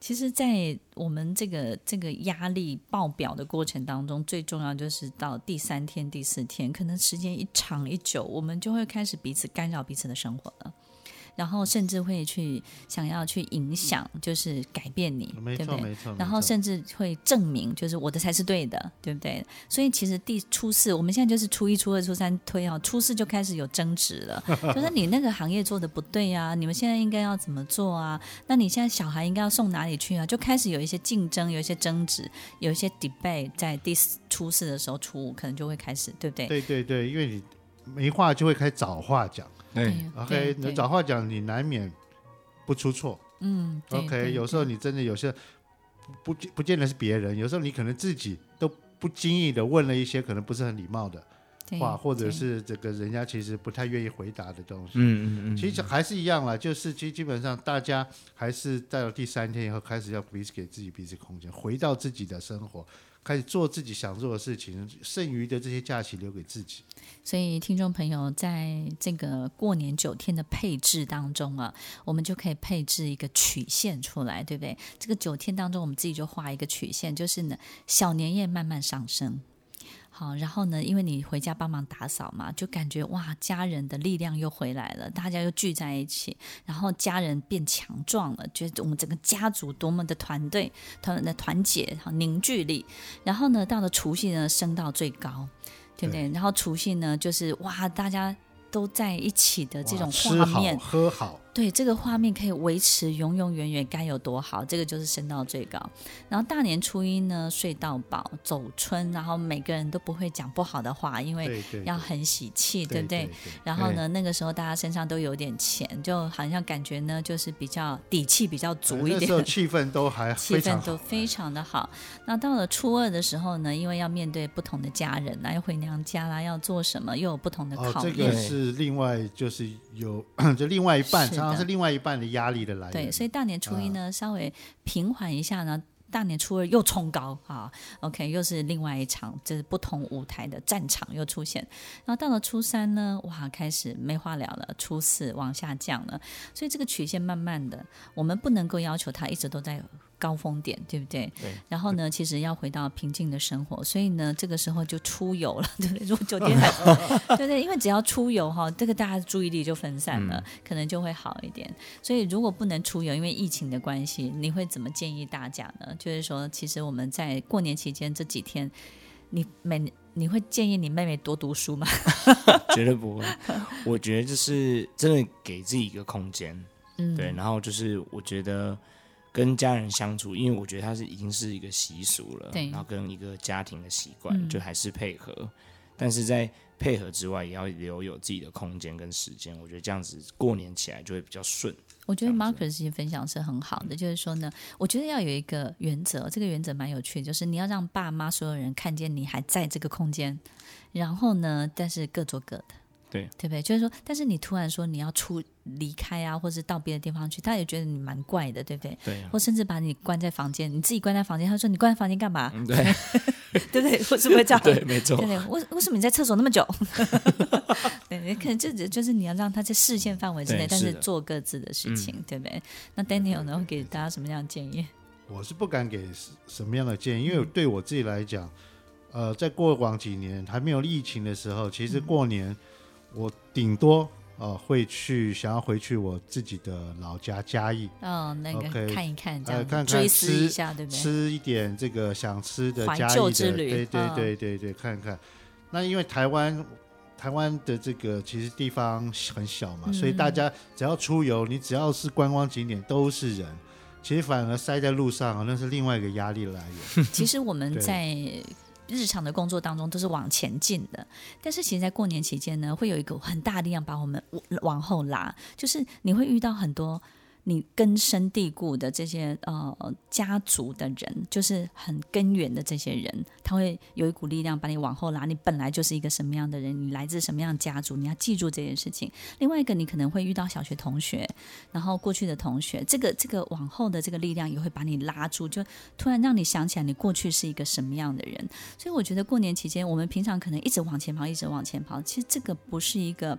其实，在我们这个这个压力爆表的过程当中，最重要就是到第三天、第四天，可能时间一长一久，我们就会开始彼此干扰彼此的生活了。然后甚至会去想要去影响，就是改变你，没错，对不对？没错。然后甚至会证明，就是我的才是对的，对不对？所以其实第初四，我们现在就是初一、初二、初三推啊，初四就开始有争执了，就是你那个行业做的不对啊，你们现在应该要怎么做啊？那你现在小孩应该要送哪里去啊？就开始有一些竞争，有一些争执，有一些 debate，在第四初四的时候，初五可能就会开始，对不对？对对对，因为你没话就会开始找话讲。对，OK，你找话讲，你难免不出错。嗯，OK，有时候你真的有些不不不见得是别人，有时候你可能自己都不经意的问了一些可能不是很礼貌的话，或者是这个人家其实不太愿意回答的东西。嗯嗯嗯，其实还是一样啦，就是基基本上大家还是到了第三天以后开始要彼此给自己彼此空间，回到自己的生活。开始做自己想做的事情，剩余的这些假期留给自己。所以，听众朋友，在这个过年九天的配置当中啊，我们就可以配置一个曲线出来，对不对？这个九天当中，我们自己就画一个曲线，就是呢，小年夜慢慢上升。好，然后呢，因为你回家帮忙打扫嘛，就感觉哇，家人的力量又回来了，大家又聚在一起，然后家人变强壮了，觉得我们整个家族多么的团队、团的团结、好凝聚力。然后呢，到了除夕呢，升到最高，对不对？对，然后除夕呢，就是哇，大家都在一起的这种画面，喝好。对，这个画面可以维持永永远远，该有多好？这个就是升到最高。然后大年初一呢，睡到饱，走春，然后每个人都不会讲不好的话，因为要很喜气，对不对？然后呢，那个时候大家身上都有点钱，就好像感觉呢，就是比较底气比较足一点。那时候气氛都还气氛都非常的好。那到了初二的时候呢，因为要面对不同的家人啦，要回娘家啦，要做什么，又有不同的考验。哦，这个是另外就是有 就另外一半。是另外一半的压力的来源。对，所以大年初一呢，稍微平缓一下呢，大年初二又冲高啊。OK，又是另外一场，就是不同舞台的战场又出现。然后到了初三呢，哇，开始没话聊了。初四往下降了，所以这个曲线慢慢的，我们不能够要求它一直都在。高峰点，对不对？对。然后呢，其实要回到平静的生活，所以呢，这个时候就出游了，对不对？如果酒店还对对，因为只要出游哈，这个大家的注意力就分散了，嗯，可能就会好一点。所以如果不能出游，因为疫情的关系，你会怎么建议大家呢？就是说，其实我们在过年期间这几天，你每你会建议你妹妹多读书吗？绝对不会。我觉得就是真的给自己一个空间，嗯，对。然后就是我觉得。跟家人相处，因为我觉得它是已经是一个习俗了，然后跟一个家庭的习惯，嗯，就还是配合。但是在配合之外，也要留有自己的空间跟时间。我觉得这样子过年起来就会比较顺。我觉得 Marcus 的分享是很好的，就是说呢，我觉得要有一个原则，这个原则蛮有趣的，就是你要让爸妈所有人看见你还在这个空间，然后呢，但是各做各的。对，对不对？就是说，但是你突然说你要出离开啊，或是到别的地方去，他也觉得你蛮怪的，对不对？对、啊。或甚至把你关在房间，你自己关在房间，他说你关在房间干嘛？嗯、对，对不对？或是不会这样？对，没错。对对，为为什么你在厕所那么久？对，可能就就是你要让他在视线范围之内，但是做各自的事情，对不对？那 Daniel 呢，会给大家什么样的建议？我是不敢给什么样的建议，因为对我自己来讲，呃，在过往几年还没有疫情的时候，其实过年。我顶多呃会去想要回去我自己的老家嘉义哦，那个看一看，这样、呃、看看追思一下，对不对？吃一点这个想吃的嘉义的，对对对对对，对，看看。那因为台湾台湾的这个其实地方很小嘛，嗯、所以大家只要出游，你只要是观光景点都是人，其实反而塞在路上，那是另外一个压力来源。其实我们在。日常的工作当中都是往前进的，但是其实，在过年期间呢，会有一个很大力量把我们往后拉，就是你会遇到很多。你根深蒂固的这些呃家族的人，就是很根源的这些人，他会有一股力量把你往后拉。你本来就是一个什么样的人，你来自什么样的家族，你要记住这件事情。另外一个，你可能会遇到小学同学，然后过去的同学，这个这个往后的这个力量也会把你拉住，就突然让你想起来你过去是一个什么样的人。所以我觉得过年期间，我们平常可能一直往前跑，一直往前跑，其实这个不是一个。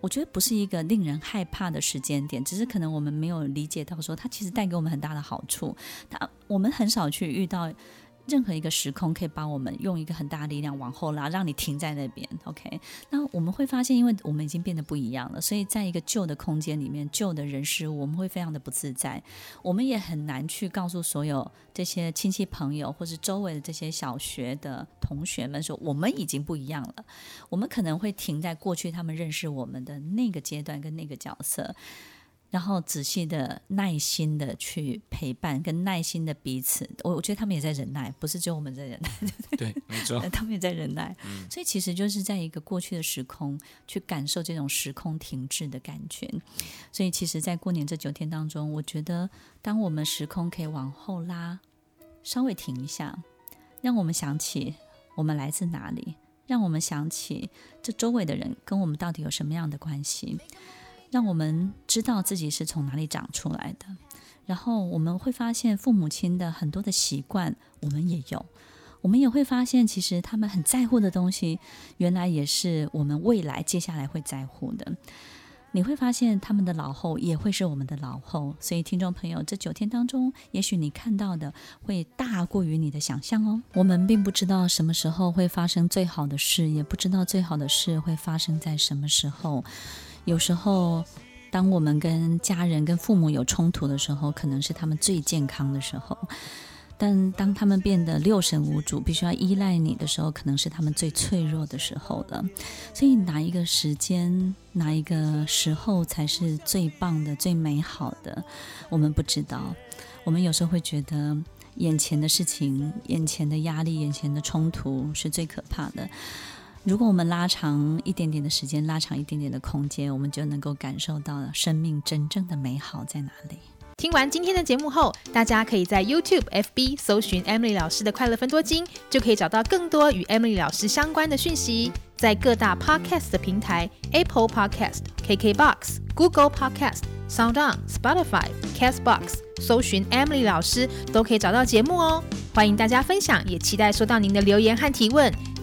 我觉得不是一个令人害怕的时间点，只是可能我们没有理解到说，它其实带给我们很大的好处。它我们很少去遇到。任何一个时空可以帮我们用一个很大的力量往后拉，让你停在那边。OK，那我们会发现，因为我们已经变得不一样了，所以在一个旧的空间里面，旧的人事物，我们会非常的不自在。我们也很难去告诉所有这些亲戚朋友，或是周围的这些小学的同学们说，我们已经不一样了。我们可能会停在过去他们认识我们的那个阶段跟那个角色。然后仔细的、耐心的去陪伴，跟耐心的彼此，我我觉得他们也在忍耐，不是只有我们在忍耐。对，没错，他们也在忍耐。嗯，所以其实就是在一个过去的时空去感受这种时空停滞的感觉。所以其实，在过年这九天当中，我觉得当我们时空可以往后拉，稍微停一下，让我们想起我们来自哪里，让我们想起这周围的人跟我们到底有什么样的关系。让我们知道自己是从哪里长出来的，然后我们会发现父母亲的很多的习惯，我们也有。我们也会发现，其实他们很在乎的东西，原来也是我们未来接下来会在乎的。你会发现，他们的老后也会是我们的老后。所以，听众朋友，这九天当中，也许你看到的会大过于你的想象哦。我们并不知道什么时候会发生最好的事，也不知道最好的事会发生在什么时候。有时候，当我们跟家人、跟父母有冲突的时候，可能是他们最健康的时候；但当他们变得六神无主，必须要依赖你的时候，可能是他们最脆弱的时候了。所以，哪一个时间、哪一个时候才是最棒的、最美好的？我们不知道。我们有时候会觉得，眼前的事情、眼前的压力、眼前的冲突是最可怕的。如果我们拉长一点点的时间，拉长一点点的空间，我们就能够感受到生命真正的美好在哪里。听完今天的节目后，大家可以在 YouTube、FB 搜寻 Emily 老师的快乐分多金，就可以找到更多与 Emily 老师相关的讯息。在各大 Podcast 的平台，Apple Podcast、KKBox、Google Podcast、SoundOn、Spotify、Castbox，搜寻 Emily 老师都可以找到节目哦。欢迎大家分享，也期待收到您的留言和提问。